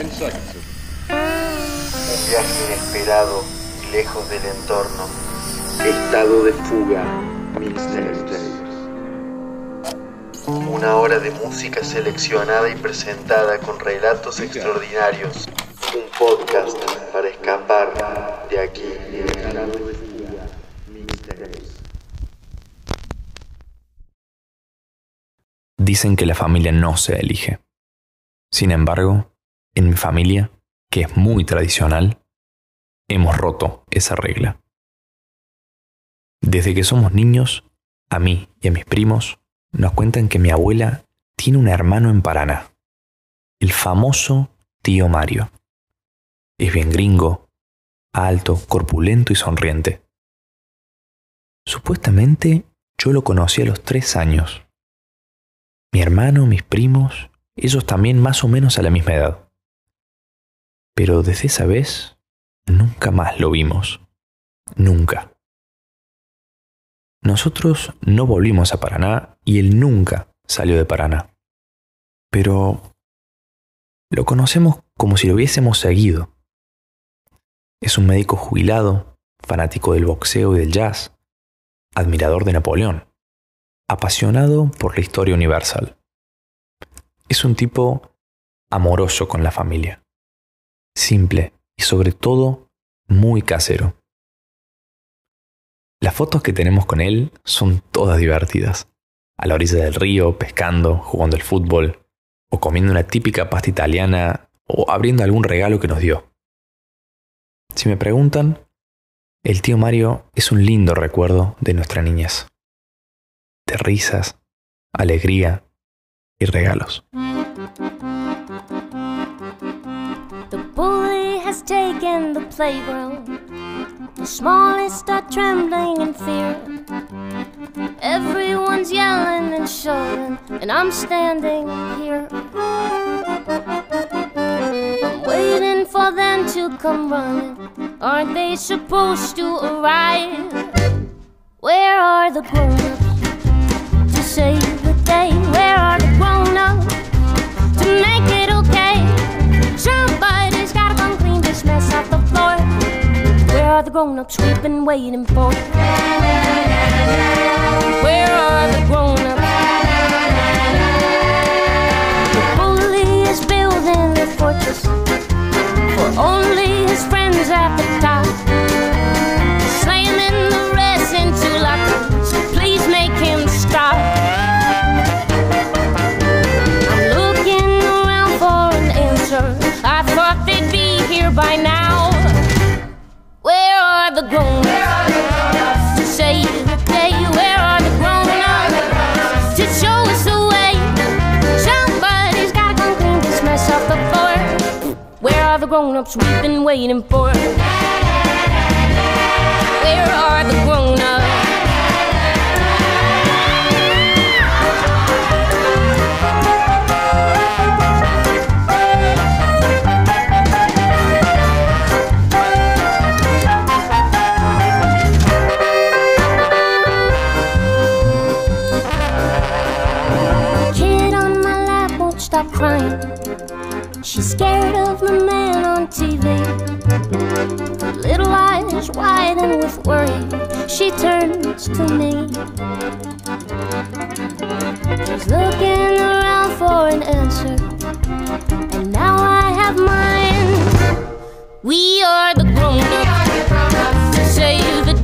Un viaje inesperado y lejos del entorno. Estado de fuga. Una hora de música seleccionada y presentada con relatos extraordinarios. Un podcast para escapar de aquí. Dicen que la familia no se elige. Sin embargo, en mi familia, que es muy tradicional, hemos roto esa regla. Desde que somos niños, a mí y a mis primos nos cuentan que mi abuela tiene un hermano en Paraná, el famoso tío Mario. Es bien gringo, alto, corpulento y sonriente. Supuestamente yo lo conocí a los tres años. Mi hermano, mis primos, ellos también más o menos a la misma edad. Pero desde esa vez nunca más lo vimos. Nunca. Nosotros no volvimos a Paraná y él nunca salió de Paraná. Pero lo conocemos como si lo hubiésemos seguido. Es un médico jubilado, fanático del boxeo y del jazz, admirador de Napoleón, apasionado por la historia universal. Es un tipo amoroso con la familia, simple y sobre todo muy casero. Las fotos que tenemos con él son todas divertidas. A la orilla del río, pescando, jugando al fútbol, o comiendo una típica pasta italiana, o abriendo algún regalo que nos dio. Si me preguntan, el tío Mario es un lindo recuerdo de nuestra niñez. De risas, alegría y regalos. Taken the playground. The smallest are trembling in fear. Everyone's yelling and shouting, and I'm standing here. I'm waiting for them to come running. Aren't they supposed to arrive? Where are the grown-ups clean off the floor. Where are the grown-ups we've been waiting for? Where are the grown-ups? The bully is building a fortress for only his friends at the top. By now. Where are the grown-ups to save the day? Where are the grown-ups to show us the way? Somebody's gotta come clean this mess off the floor. Where are the grown-ups we've been waiting for? Crying. She's scared of the man on TV. Her little eyes widen with worry. She turns to me. She's looking around for an answer. And now I have mine. We are the grown ups to save the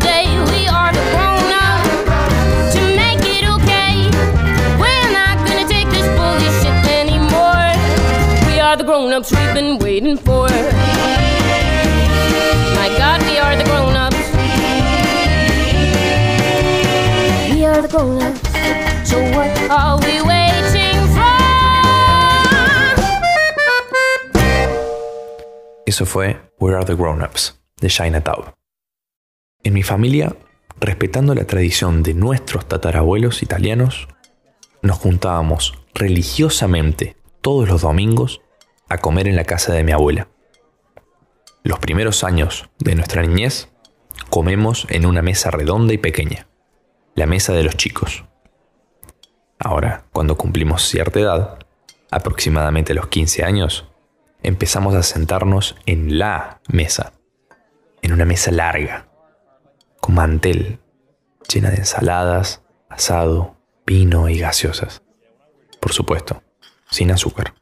The grown ups we've been waiting for. My God, we are the grown ups. We are the grown ups. So what are we waiting for? Eso fue Where Are the Grown-Ups de Chinatown. En mi familia, respetando la tradición de nuestros tatarabuelos italianos, nos juntábamos religiosamente todos los domingos a comer en la casa de mi abuela. Los primeros años de nuestra niñez comemos en una mesa redonda y pequeña, la mesa de los chicos. Ahora, cuando cumplimos cierta edad, aproximadamente los 15 años, empezamos a sentarnos en la mesa, en una mesa larga, con mantel, llena de ensaladas, asado, vino y gaseosas. Por supuesto, sin azúcar.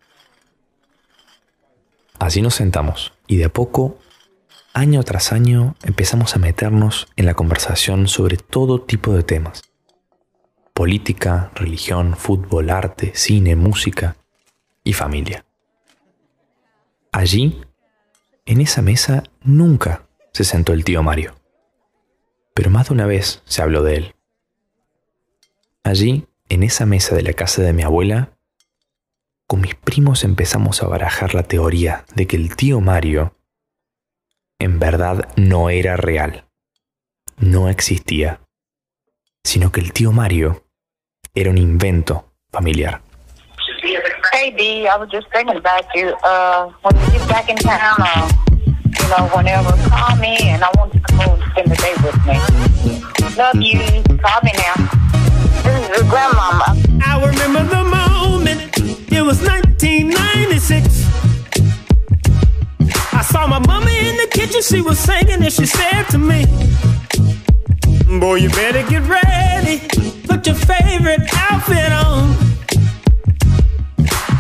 Así nos sentamos y de a poco, año tras año, empezamos a meternos en la conversación sobre todo tipo de temas. Política, religión, fútbol, arte, cine, música y familia. Allí, en esa mesa, nunca se sentó el tío Mario. Pero más de una vez se habló de él. Allí, en esa mesa de la casa de mi abuela, con mis primos empezamos a barajar la teoría de que el tío Mario en verdad no era real, no existía, sino que el tío Mario era un invento familiar. Hey D, I was just thinking about you. Uh, when you get back in town, uh, you know, whenever, call me and I want you to come over spend the day with me. Love you. Call me now. This is your grandmama. I remember the moment. It was 1996. I saw my mama in the kitchen. She was singing and she said to me, Boy, you better get ready. Put your favorite outfit on.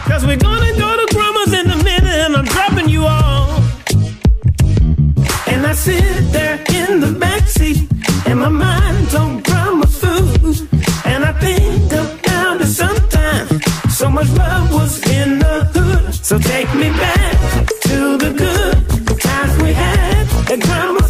Cause we're gonna go to Grandma's in a minute and I'm dropping you off. And I sit there in the backseat and my mind's on Grandma's much love was in the hood. So take me back to the good times we had at Grandma's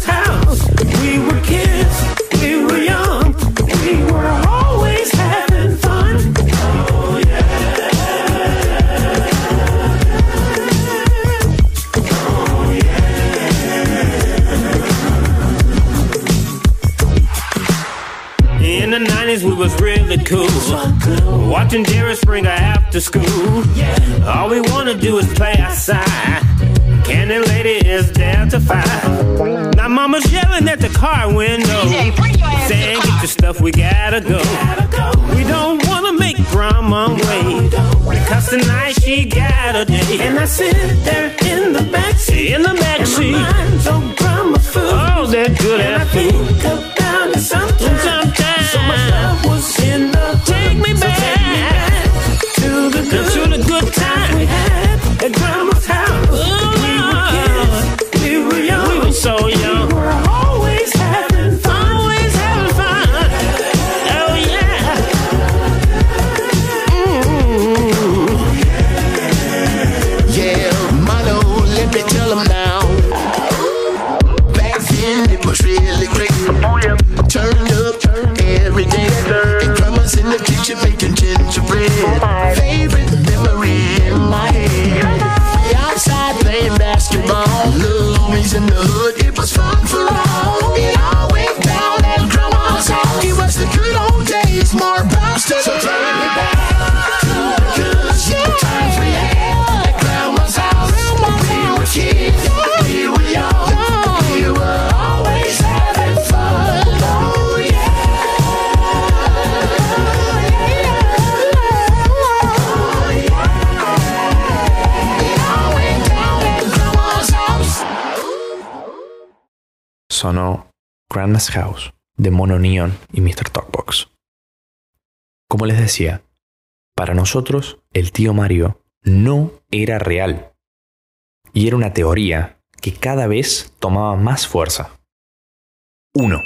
Watching Jerry Springer after school. All we wanna do is play outside. Candy lady is down to five. Now mama's yelling at the car window. Saying get your stuff, we gotta go. We don't wanna make grandma wait. Because tonight she got a date. And I sit there in the backseat. In the backseat. My on grandma food. Oh, that good And I think about it sometimes. Sometimes. So Take me So back. take me back To the good times House de Mono Neon y Mr. Talkbox. Como les decía, para nosotros el tío Mario no era real. Y era una teoría que cada vez tomaba más fuerza. 1.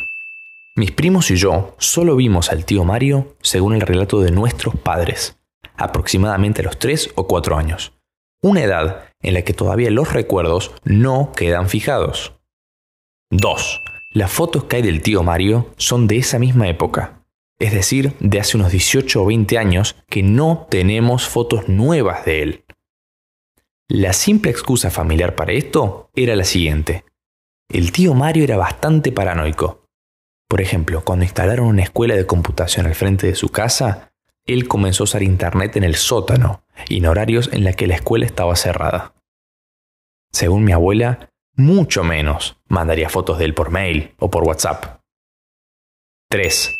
Mis primos y yo solo vimos al tío Mario según el relato de nuestros padres, aproximadamente a los 3 o 4 años, una edad en la que todavía los recuerdos no quedan fijados. 2. Las fotos que hay del tío Mario son de esa misma época, es decir, de hace unos 18 o 20 años que no tenemos fotos nuevas de él. La simple excusa familiar para esto era la siguiente. El tío Mario era bastante paranoico. Por ejemplo, cuando instalaron una escuela de computación al frente de su casa, él comenzó a usar internet en el sótano y en horarios en la que la escuela estaba cerrada. Según mi abuela, mucho menos Mandaría fotos de él por mail o por WhatsApp. 3.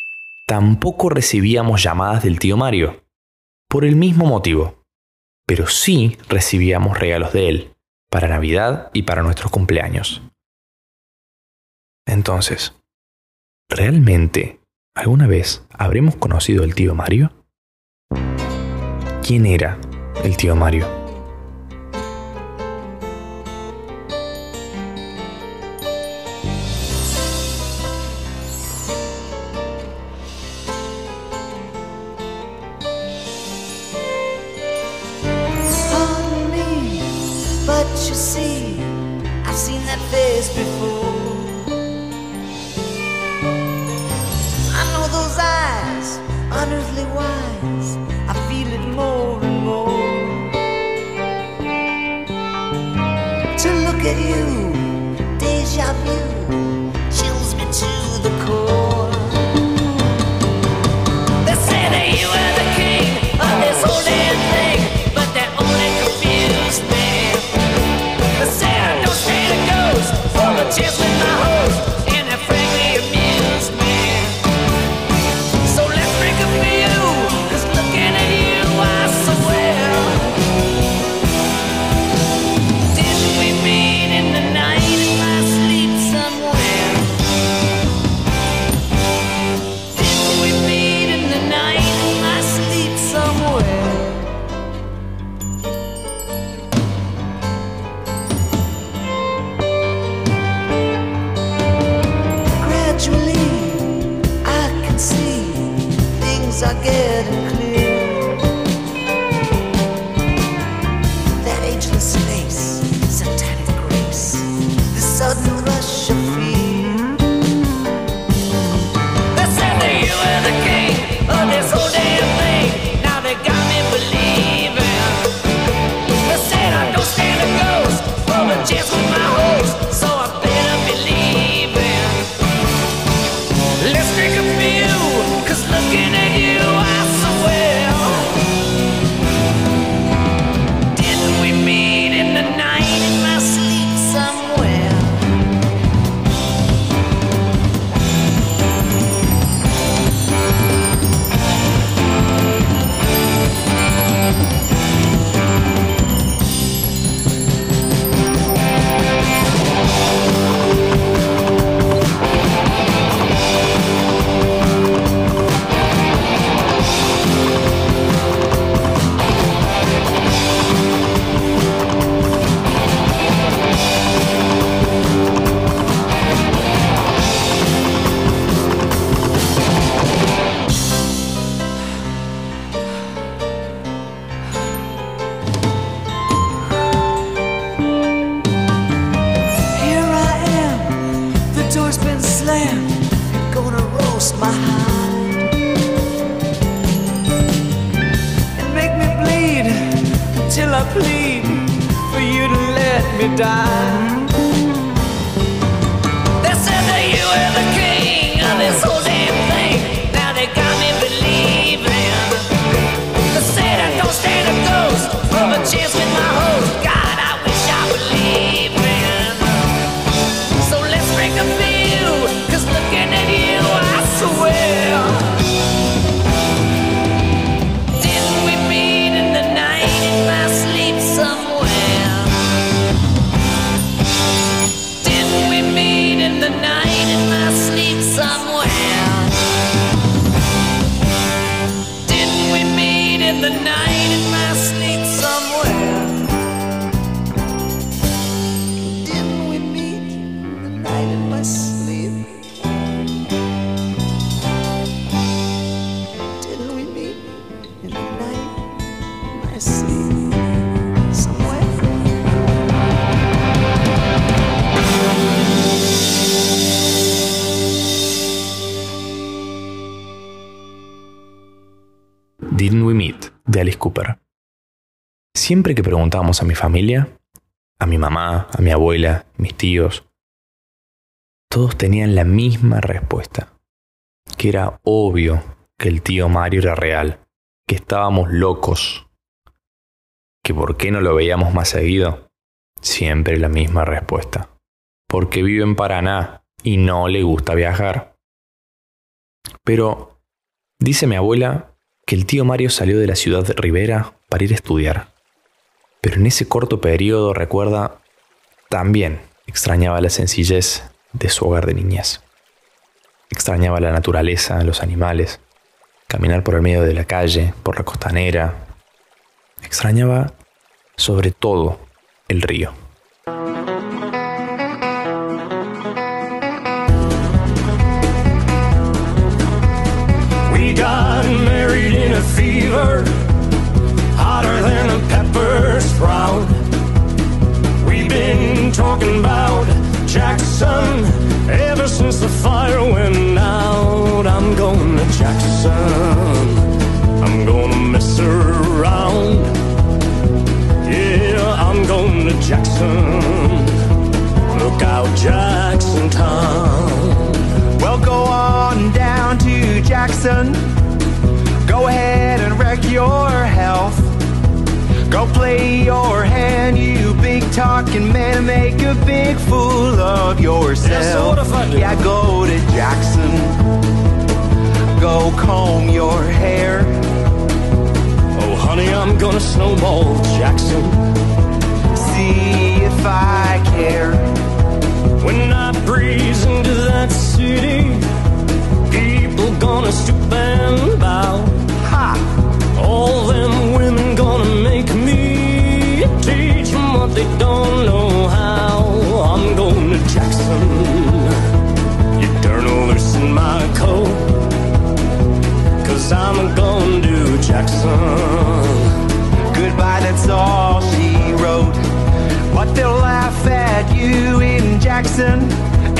Tampoco recibíamos llamadas del tío Mario, por el mismo motivo, pero sí recibíamos regalos de él, para Navidad y para nuestros cumpleaños. Entonces, ¿realmente alguna vez habremos conocido al tío Mario? ¿Quién era el tío Mario? I get siempre que preguntábamos a mi familia, a mi mamá, a mi abuela, mis tíos, todos tenían la misma respuesta, que era obvio que el tío Mario era real, que estábamos locos, que por qué no lo veíamos más seguido. Siempre la misma respuesta, porque vive en Paraná y no le gusta viajar. Pero dice mi abuela que el tío Mario salió de la ciudad de Rivera para ir a estudiar. Pero en ese corto periodo, recuerda, también extrañaba la sencillez de su hogar de niñez. Extrañaba la naturaleza, los animales, caminar por el medio de la calle, por la costanera. Extrañaba sobre todo el río. We got married in a fever. Talking about talking man, make a big fool of yourself. Yeah, so what if I do? Yeah, go to Jackson. Go comb your hair. Oh, honey, I'm gonna snowball Jackson. See if I care. When I breeze into that city, people gonna stoop and bow. They don't know how. I'm going to Jackson. You know loosen my coat. Cause I'm to Jackson. Goodbye, that's all she wrote. But they'll laugh at you in Jackson,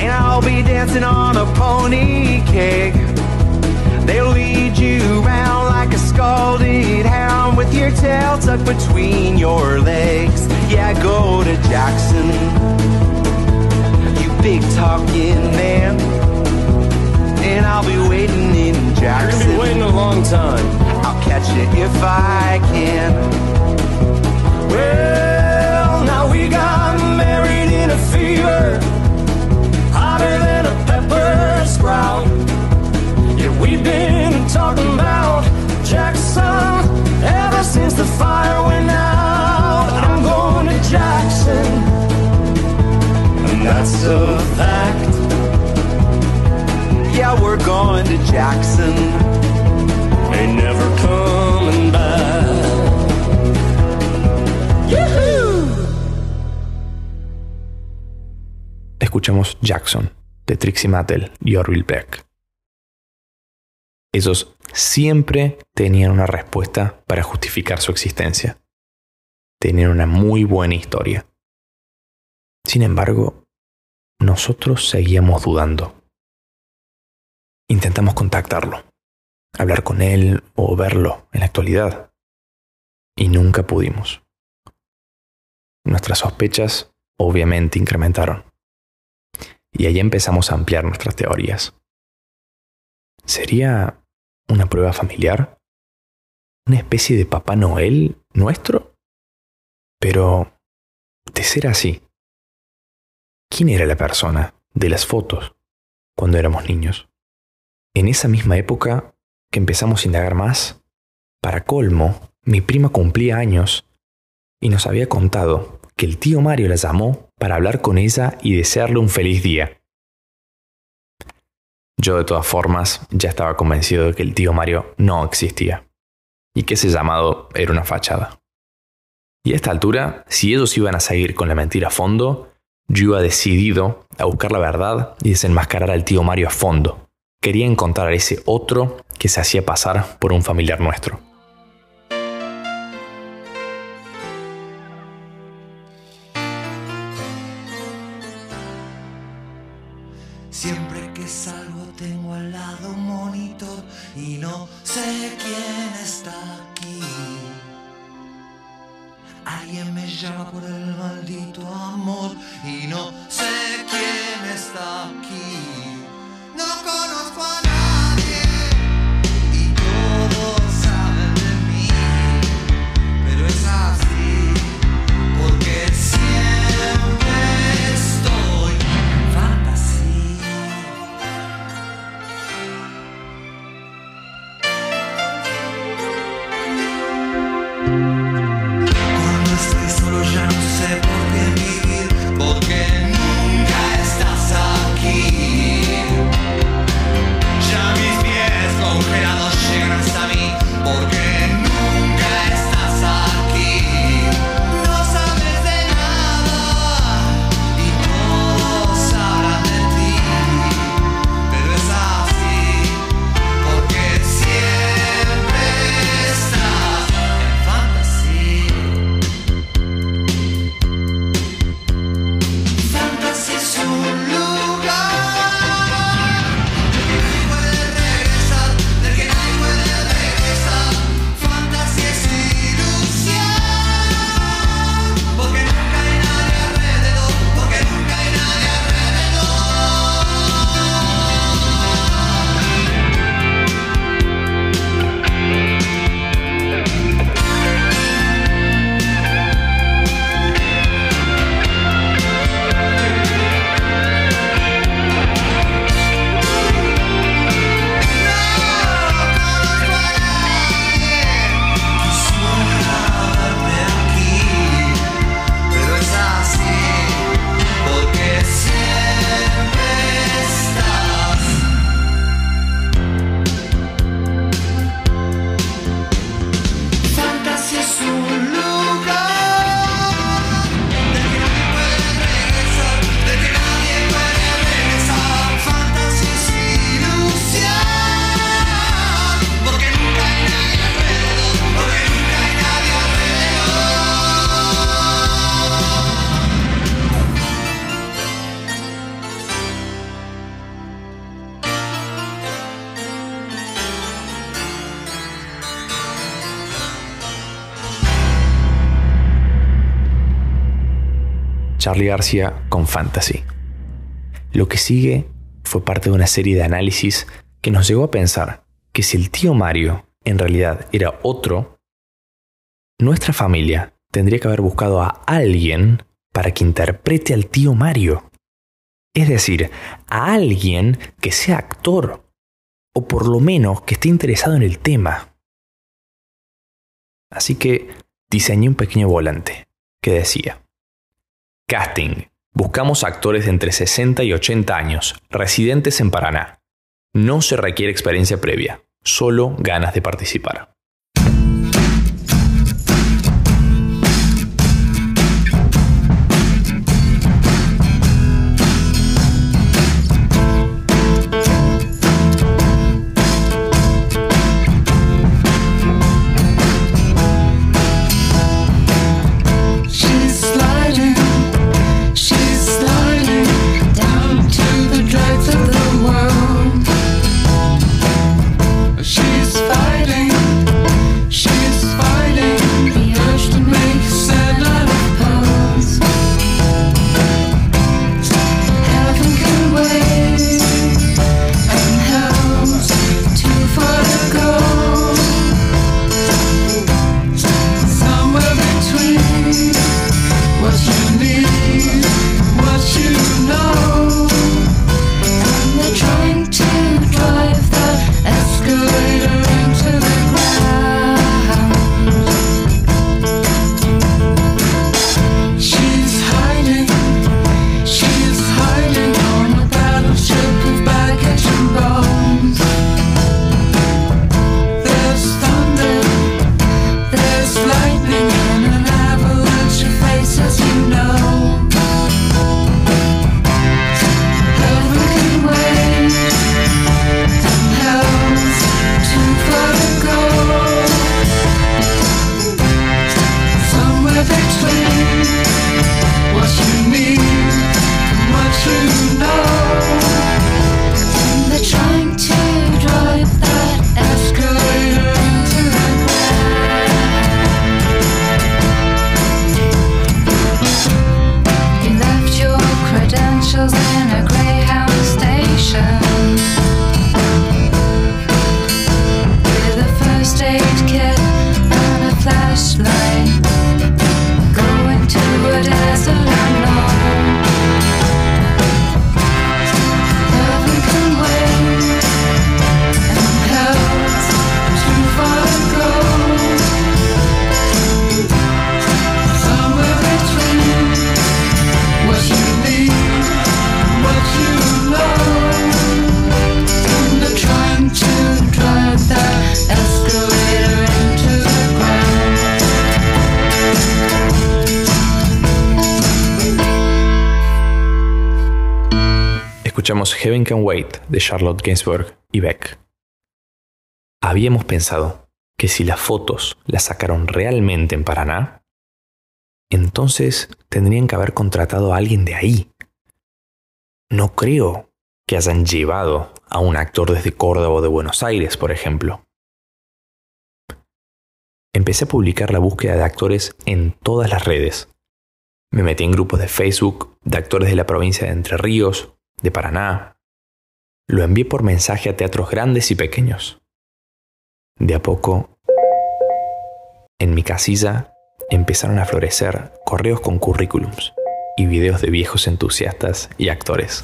and I'll be dancing on a pony keg. They'll lead you round like a scalded hound with your tail tucked between your legs. Yeah, go to Jackson, you big talking man. And I'll be waiting in Jackson. You're gonna be waiting a long time. I'll catch you if I can. Well, now we got married in a fever, hotter than a pepper sprout. Yeah, we've been talking about Jackson. Never. Escuchamos Jackson de Trixie Mattel y Orville Peck. Ellos siempre tenían una respuesta para justificar su existencia. Tenían una muy buena historia. Sin embargo, nosotros seguíamos dudando. Intentamos contactarlo, hablar con él o verlo en la actualidad. Y nunca pudimos. Nuestras sospechas obviamente incrementaron. Y ahí empezamos a ampliar nuestras teorías. ¿Sería una prueba familiar? ¿Una especie de Papá Noel nuestro? Pero, de ser así, ¿quién era la persona de las fotos cuando éramos niños? En esa misma época que empezamos a indagar más, para colmo, mi prima cumplía años y nos había contado que el tío Mario la llamó para hablar con ella y desearle un feliz día. Yo de todas formas ya estaba convencido de que el tío Mario no existía y que ese llamado era una fachada. Y a esta altura, si ellos iban a seguir con la mentira a fondo, yo iba decidido a buscar la verdad y desenmascarar al tío Mario a fondo. Quería encontrar a ese otro que se hacía pasar por un familiar nuestro. Siempre que salgo tengo al lado un monitor y no sé quién está aquí. Alguien me llama por el maldito amor y no sé quién está aquí. No conozco a Charlie García con Fantasy. Lo que sigue fue parte de una serie de análisis que nos llegó a pensar que si el tío Mario en realidad era otro, nuestra familia tendría que haber buscado a alguien para que interprete al tío Mario. Es decir, a alguien que sea actor, o por lo menos que esté interesado en el tema. Así que diseñé un pequeño volante que decía, Casting. Buscamos actores de entre 60 y 80 años, residentes en Paraná. No se requiere experiencia previa, solo ganas de participar. Escuchamos Heaven Can Wait de Charlotte Gainsbourg y Beck. Habíamos pensado que si las fotos las sacaron realmente en Paraná, entonces tendrían que haber contratado a alguien de ahí. No creo que hayan llevado a un actor desde Córdoba o de Buenos Aires, por ejemplo. Empecé a publicar la búsqueda de actores en todas las redes. Me metí en grupos de Facebook de actores de la provincia de Entre Ríos, de Paraná. Lo envié por mensaje a teatros grandes y pequeños. De a poco, en mi casilla empezaron a florecer correos con currículums y videos de viejos entusiastas y actores.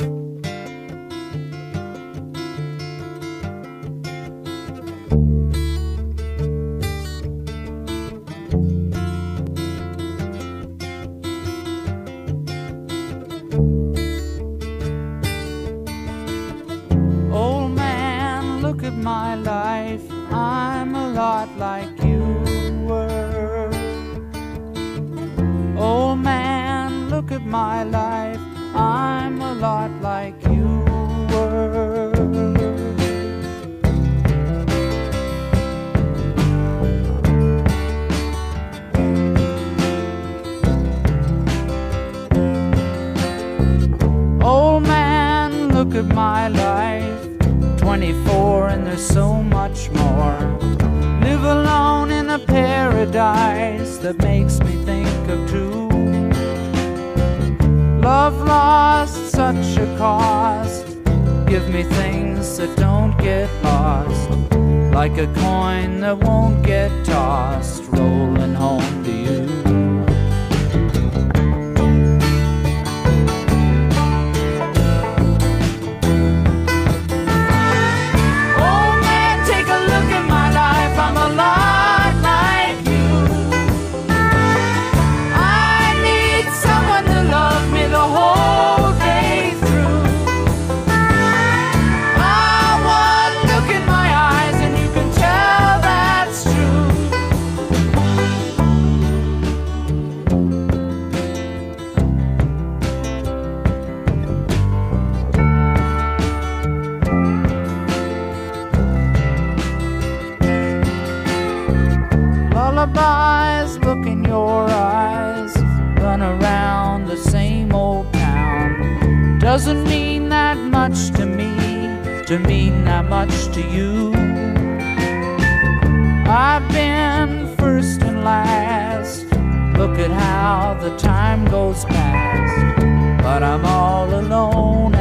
My life. I'm a lot like you were. Old man, look at my life. 24 and there's so much more. Live alone in a paradise that makes me think of two. Love lost such a cost. Give me things that don't get lost. Like a coin that won't get tossed, rolling to you. I've been first and last. Look at how the time goes past. But I'm all alone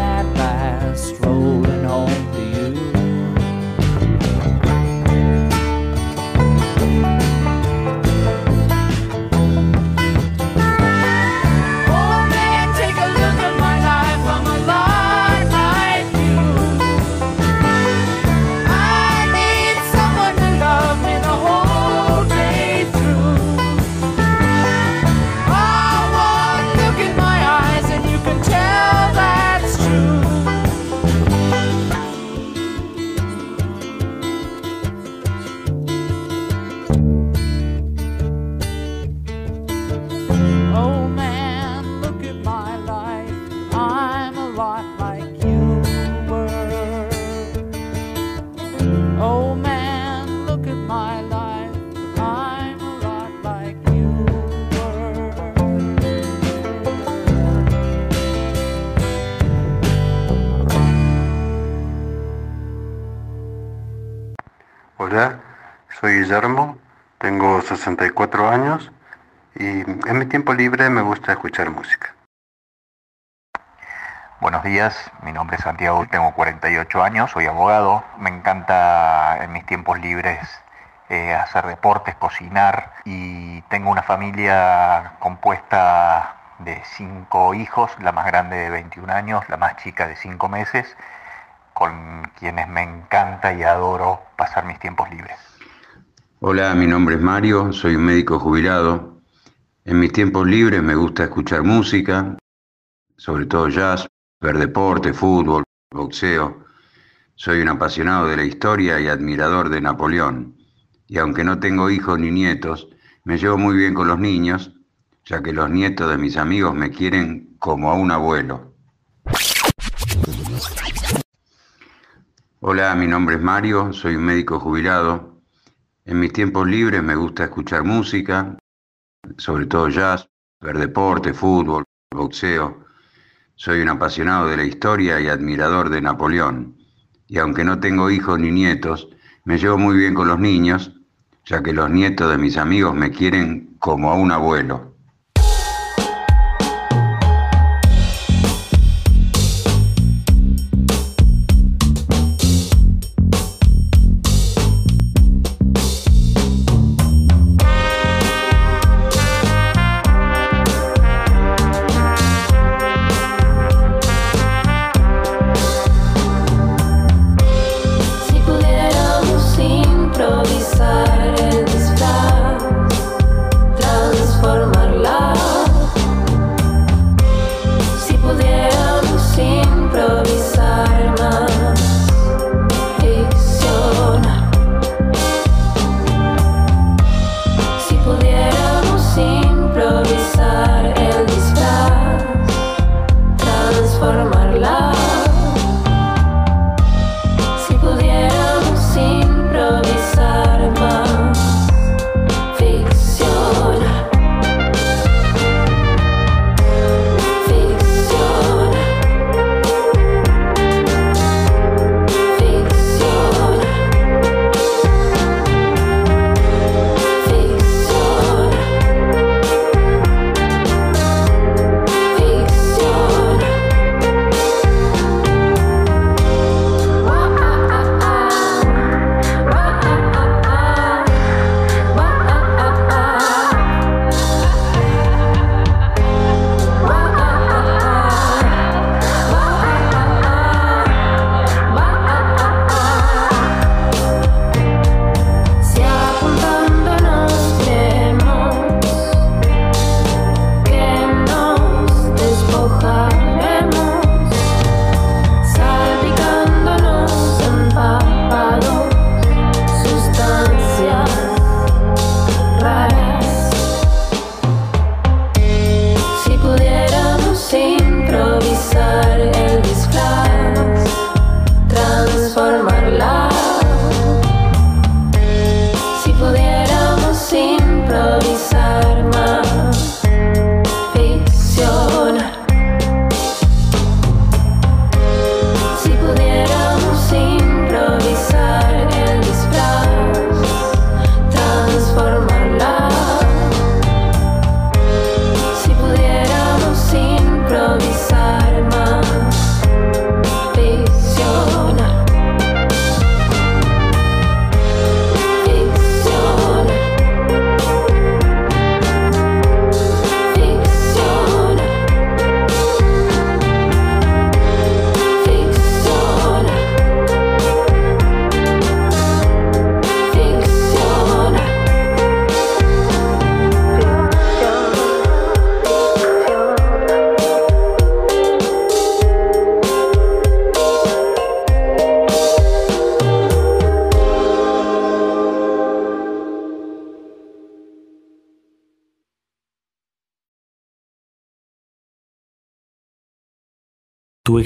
Guillermo, tengo 64 años y en mi tiempo libre me gusta escuchar música. Buenos días, mi nombre es Santiago, tengo 48 años, soy abogado. Me encanta en mis tiempos libres eh, hacer deportes, cocinar y tengo una familia compuesta de cinco hijos, la más grande de 21 años, la más chica de 5 meses, con quienes me encanta y adoro pasar mis tiempos libres. Hola, mi nombre es Mario, soy un médico jubilado. En mis tiempos libres me gusta escuchar música, sobre todo jazz, ver deporte, fútbol, boxeo. Soy un apasionado de la historia y admirador de Napoleón. Y aunque no tengo hijos ni nietos, me llevo muy bien con los niños, ya que los nietos de mis amigos me quieren como a un abuelo. Hola, mi nombre es Mario, soy un médico jubilado. En mis tiempos libres me gusta escuchar música, sobre todo jazz, ver deporte, fútbol, boxeo. Soy un apasionado de la historia y admirador de Napoleón. Y aunque no tengo hijos ni nietos, me llevo muy bien con los niños, ya que los nietos de mis amigos me quieren como a un abuelo.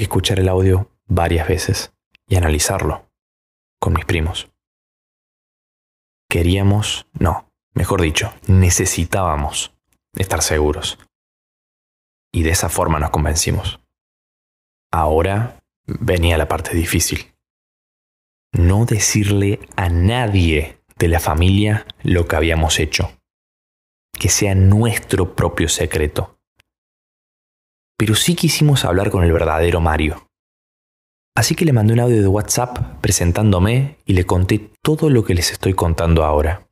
Que escuchar el audio varias veces y analizarlo con mis primos. Queríamos, no, mejor dicho, necesitábamos estar seguros. Y de esa forma nos convencimos. Ahora venía la parte difícil. No decirle a nadie de la familia lo que habíamos hecho. Que sea nuestro propio secreto. Pero sí quisimos hablar con el verdadero Mario. Así que le mandé un audio de WhatsApp presentándome y le conté todo lo que les estoy contando ahora.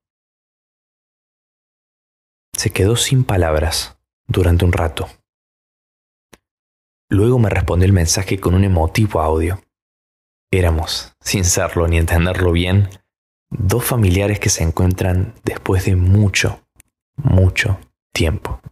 Se quedó sin palabras durante un rato. Luego me respondió el mensaje con un emotivo audio. Éramos, sin serlo ni entenderlo bien, dos familiares que se encuentran después de mucho, mucho tiempo.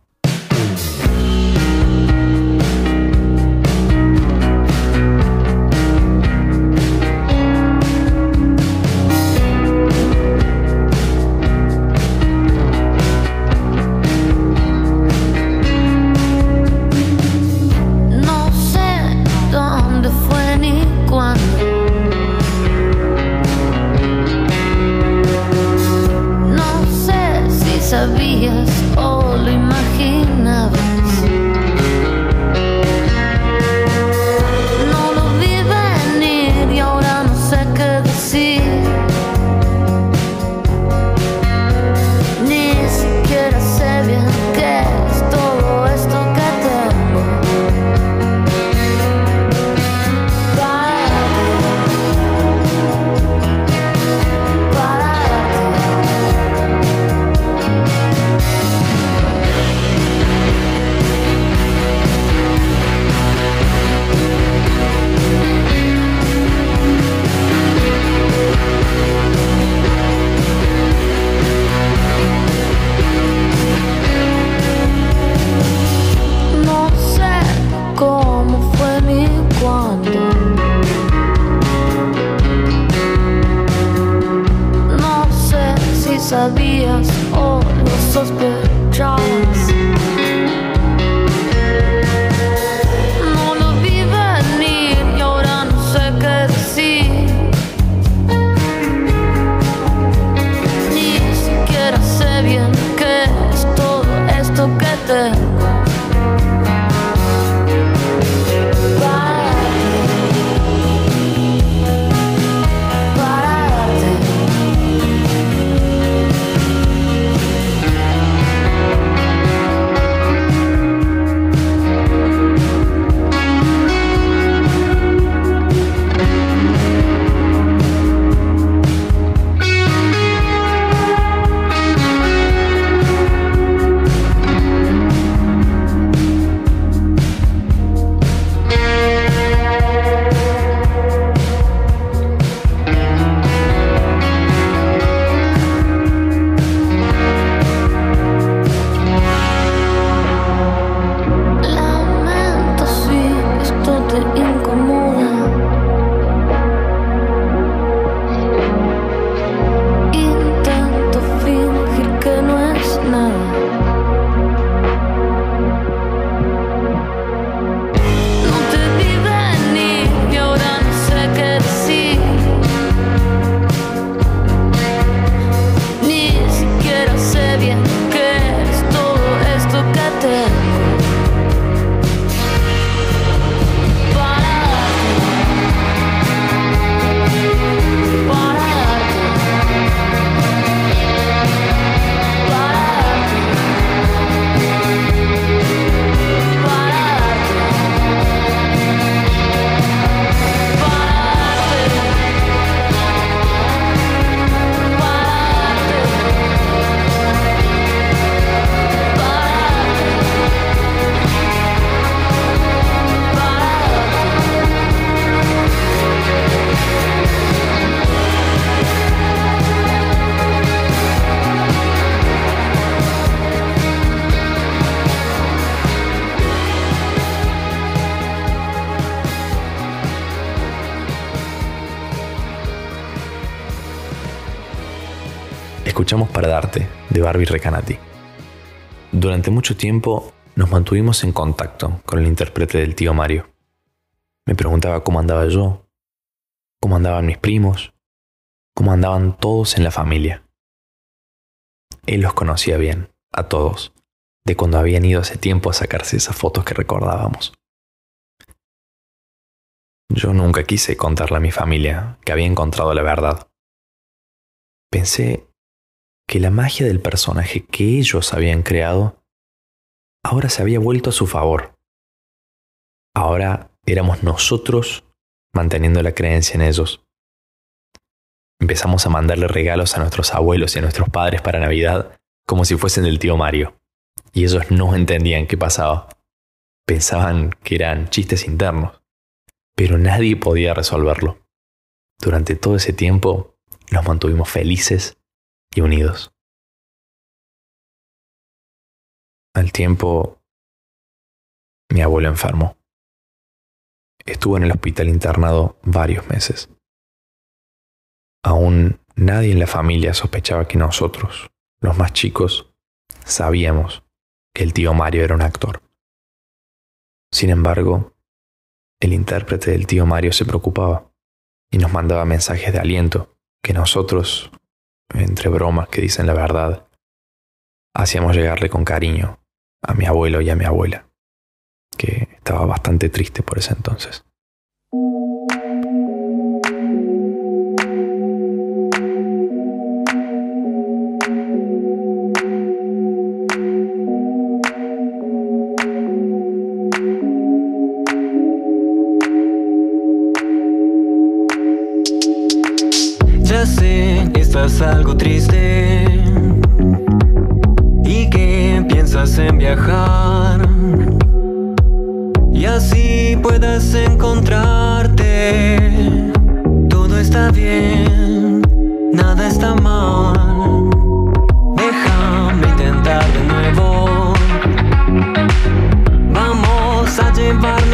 Escuchamos Para Darte, de Barbie Recanati. Durante mucho tiempo nos mantuvimos en contacto con el intérprete del tío Mario. Me preguntaba cómo andaba yo, cómo andaban mis primos, cómo andaban todos en la familia. Él los conocía bien, a todos, de cuando habían ido hace tiempo a sacarse esas fotos que recordábamos. Yo nunca quise contarle a mi familia que había encontrado la verdad. Pensé que la magia del personaje que ellos habían creado ahora se había vuelto a su favor. Ahora éramos nosotros manteniendo la creencia en ellos. Empezamos a mandarle regalos a nuestros abuelos y a nuestros padres para Navidad como si fuesen del tío Mario. Y ellos no entendían qué pasaba. Pensaban que eran chistes internos pero nadie podía resolverlo. Durante todo ese tiempo nos mantuvimos felices y unidos. Al tiempo, mi abuelo enfermó. Estuvo en el hospital internado varios meses. Aún nadie en la familia sospechaba que nosotros, los más chicos, sabíamos que el tío Mario era un actor. Sin embargo, el intérprete del tío Mario se preocupaba y nos mandaba mensajes de aliento que nosotros, entre bromas que dicen la verdad, hacíamos llegarle con cariño a mi abuelo y a mi abuela, que estaba bastante triste por ese entonces. Estás algo triste y que piensas en viajar y así puedas encontrarte. Todo está bien, nada está mal. Déjame intentar de nuevo. Vamos a llevarnos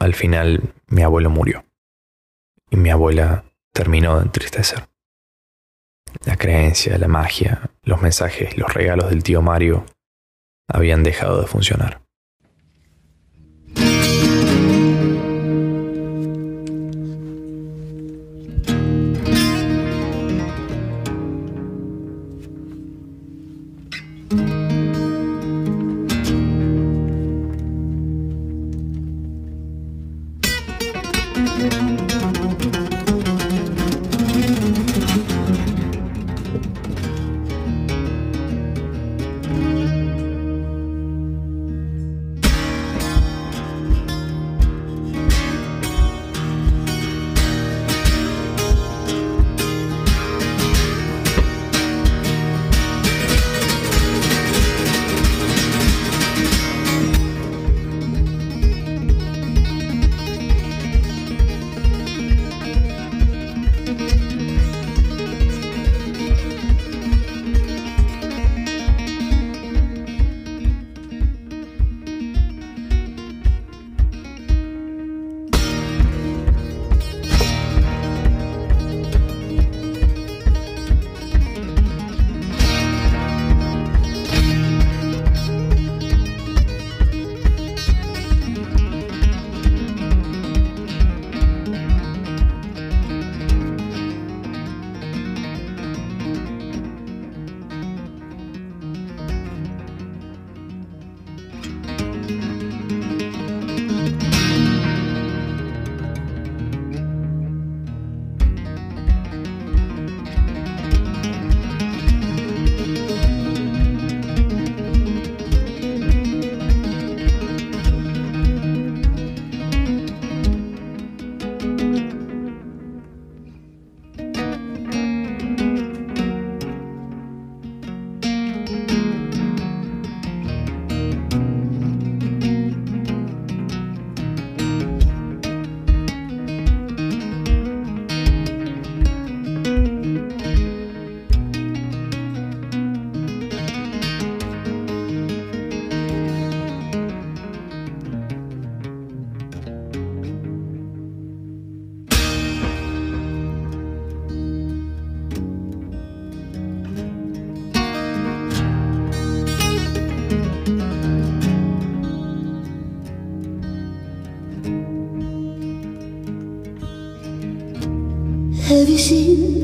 Al final mi abuelo murió y mi abuela terminó de entristecer. La creencia, la magia, los mensajes, los regalos del tío Mario habían dejado de funcionar. 心。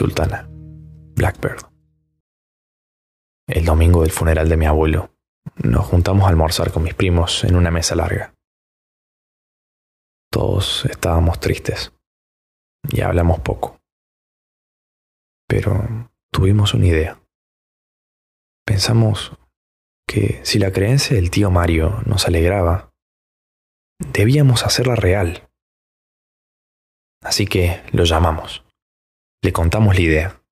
Sultana, Blackbird. El domingo del funeral de mi abuelo, nos juntamos a almorzar con mis primos en una mesa larga. Todos estábamos tristes y hablamos poco. Pero tuvimos una idea. Pensamos que si la creencia del tío Mario nos alegraba, debíamos hacerla real. Así que lo llamamos. Le contamos la idea.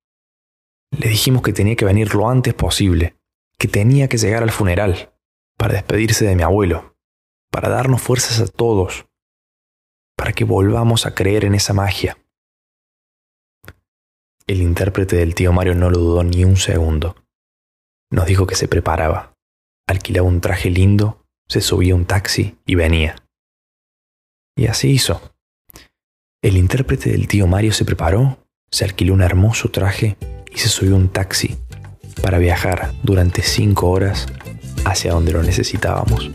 Le dijimos que tenía que venir lo antes posible, que tenía que llegar al funeral, para despedirse de mi abuelo, para darnos fuerzas a todos, para que volvamos a creer en esa magia. El intérprete del tío Mario no lo dudó ni un segundo. Nos dijo que se preparaba, alquilaba un traje lindo, se subía un taxi y venía. Y así hizo. El intérprete del tío Mario se preparó, se alquiló un hermoso traje y se subió un taxi para viajar durante cinco horas hacia donde lo necesitábamos.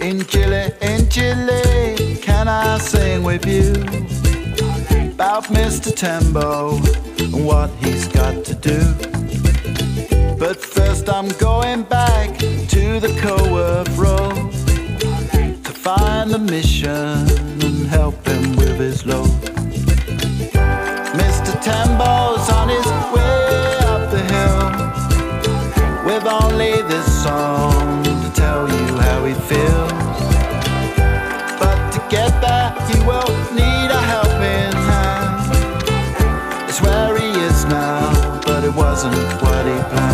In Chile, in Chile, can I sing with you about Mr. Tembo and what he's got to do? But first, I'm going back to the Coworth Road to find the mission help him with his load. Mr. Tembo's on his way up the hill with only this song to tell you how he feels. But to get there, he will need a helping hand. It's where he is now, but it wasn't what he planned.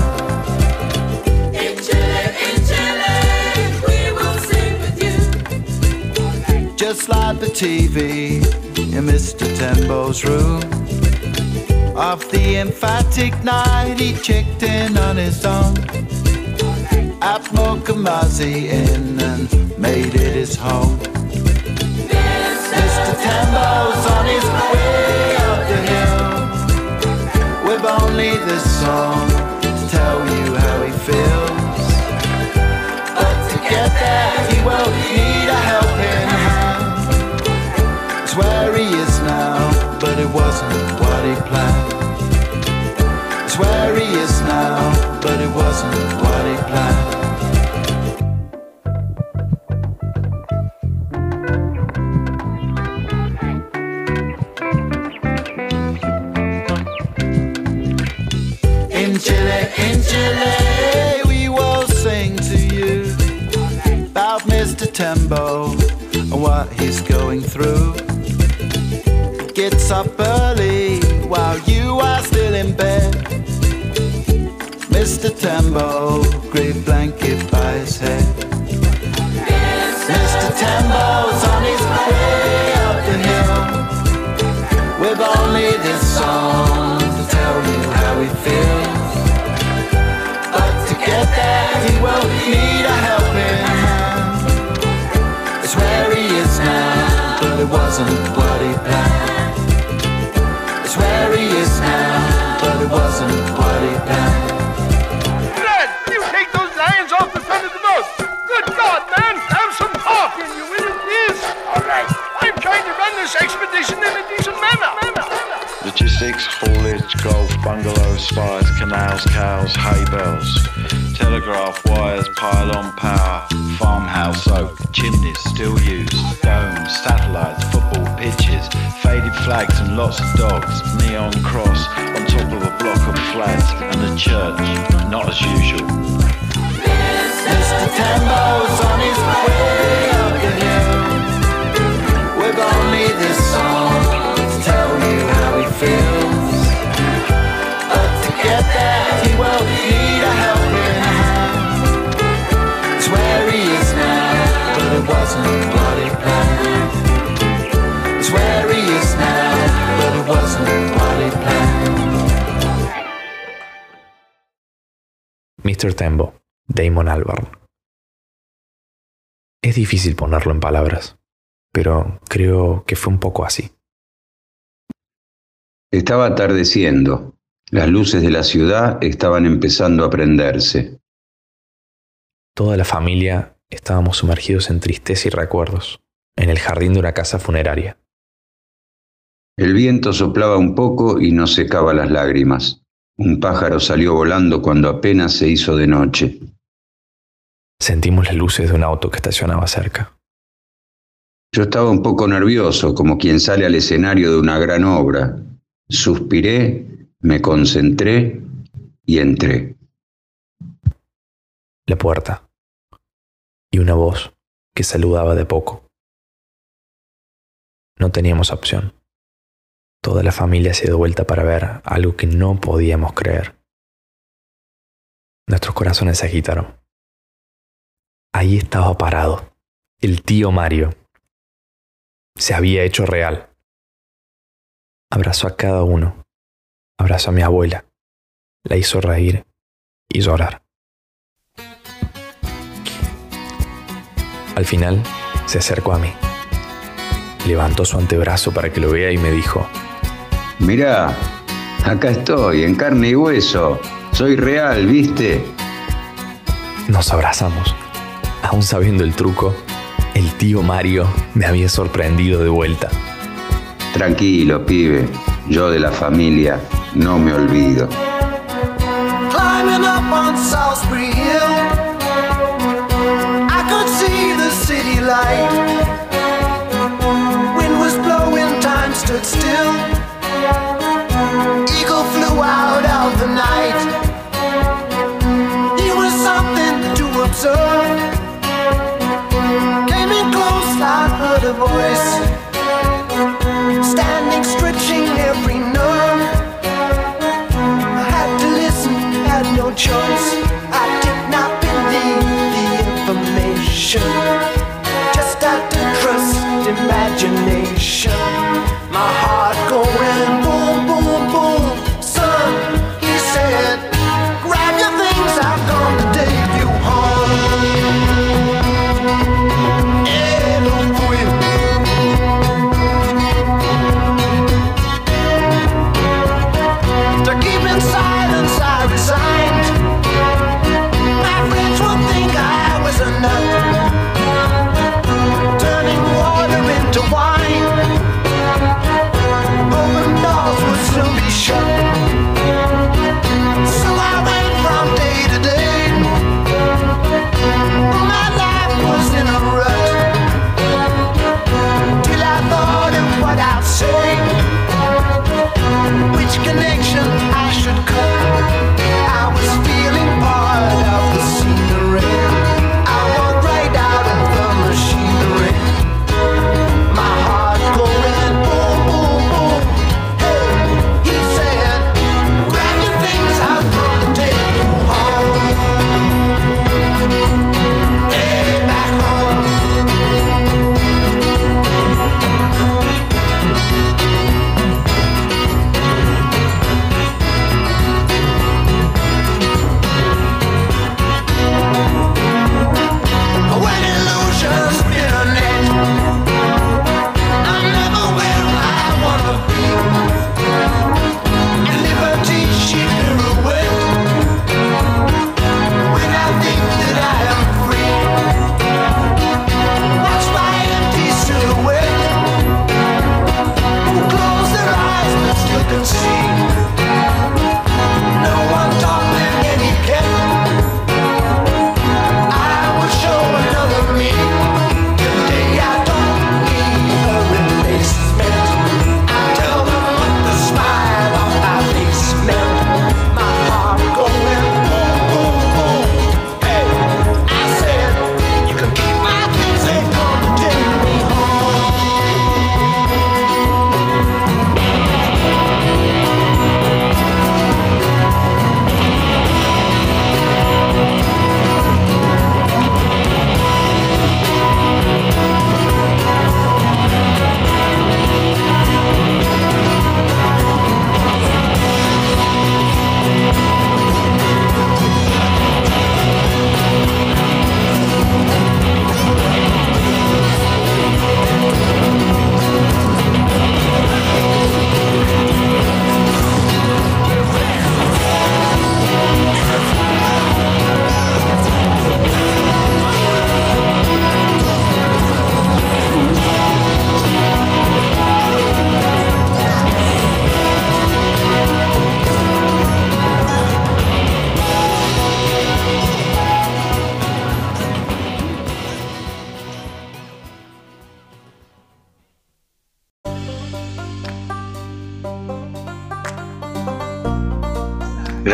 Just the TV in Mr. Tembo's room. Of the emphatic night, he checked in on his own. At Mokamazi Inn and made it his home. Mr. Tembo's on his way up the hill with only this song to tell you how he feels. But to get there, he will Mr. Tembo, great blanket by his head. Mr. Tembo's on his way up the hill with only this song to tell you how he feels. But to get there, he will need a helping hand. It's where he is now, but it wasn't canals, cows, hay bales, telegraph wires, pylon power, farmhouse oak, chimneys still used, domes, satellites, football pitches, faded flags and lots of dogs, neon cross on top of a block of flats, and a church, not as usual. Mr. Tembo's on his way up the hill with only this song to tell you how he feels. Mr. Tembo, Damon Albarn. Es difícil ponerlo en palabras, pero creo que fue un poco así. Estaba atardeciendo. Las luces de la ciudad estaban empezando a prenderse. Toda la familia estábamos sumergidos en tristeza y recuerdos, en el jardín de una casa funeraria, El viento soplaba un poco y nos secaba las lágrimas. Un pájaro salió volando cuando apenas se hizo de noche. Sentimos las luces de un auto que estacionaba cerca. Yo estaba un poco nervioso, como quien sale al escenario de una gran obra. Suspiré, me concentré y entré. La puerta. Y una voz que saludaba de poco. No teníamos opción. Toda la familia se dio vuelta para ver algo que no podíamos creer. Nuestros corazones se agitaron. Ahí estaba parado, el tío Mario. Se había hecho real. Abrazó a cada uno. Abrazó a mi abuela. La hizo reír y llorar. Al final, se acercó a mí. Levantó su antebrazo para que lo vea y me dijo, Mirá, acá estoy, en carne y hueso. Soy real, ¿viste? Nos abrazamos. Aún sabiendo el truco, el tío Mario me había sorprendido de vuelta. Tranquilo, pibe. Yo de la familia no me olvido. Climbing up on Salisbury Hill, I could see the city light. Wind was blowing, time stood still. Eagle flew out of the night. Was something to observe. Came in close, I heard a voice.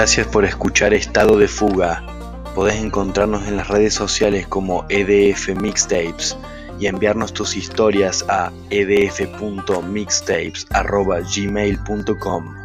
Gracias por escuchar Estado de Fuga. Podés encontrarnos en las redes sociales como EDF Mixtapes y enviarnos tus historias a edf.mixtapes.gmail.com.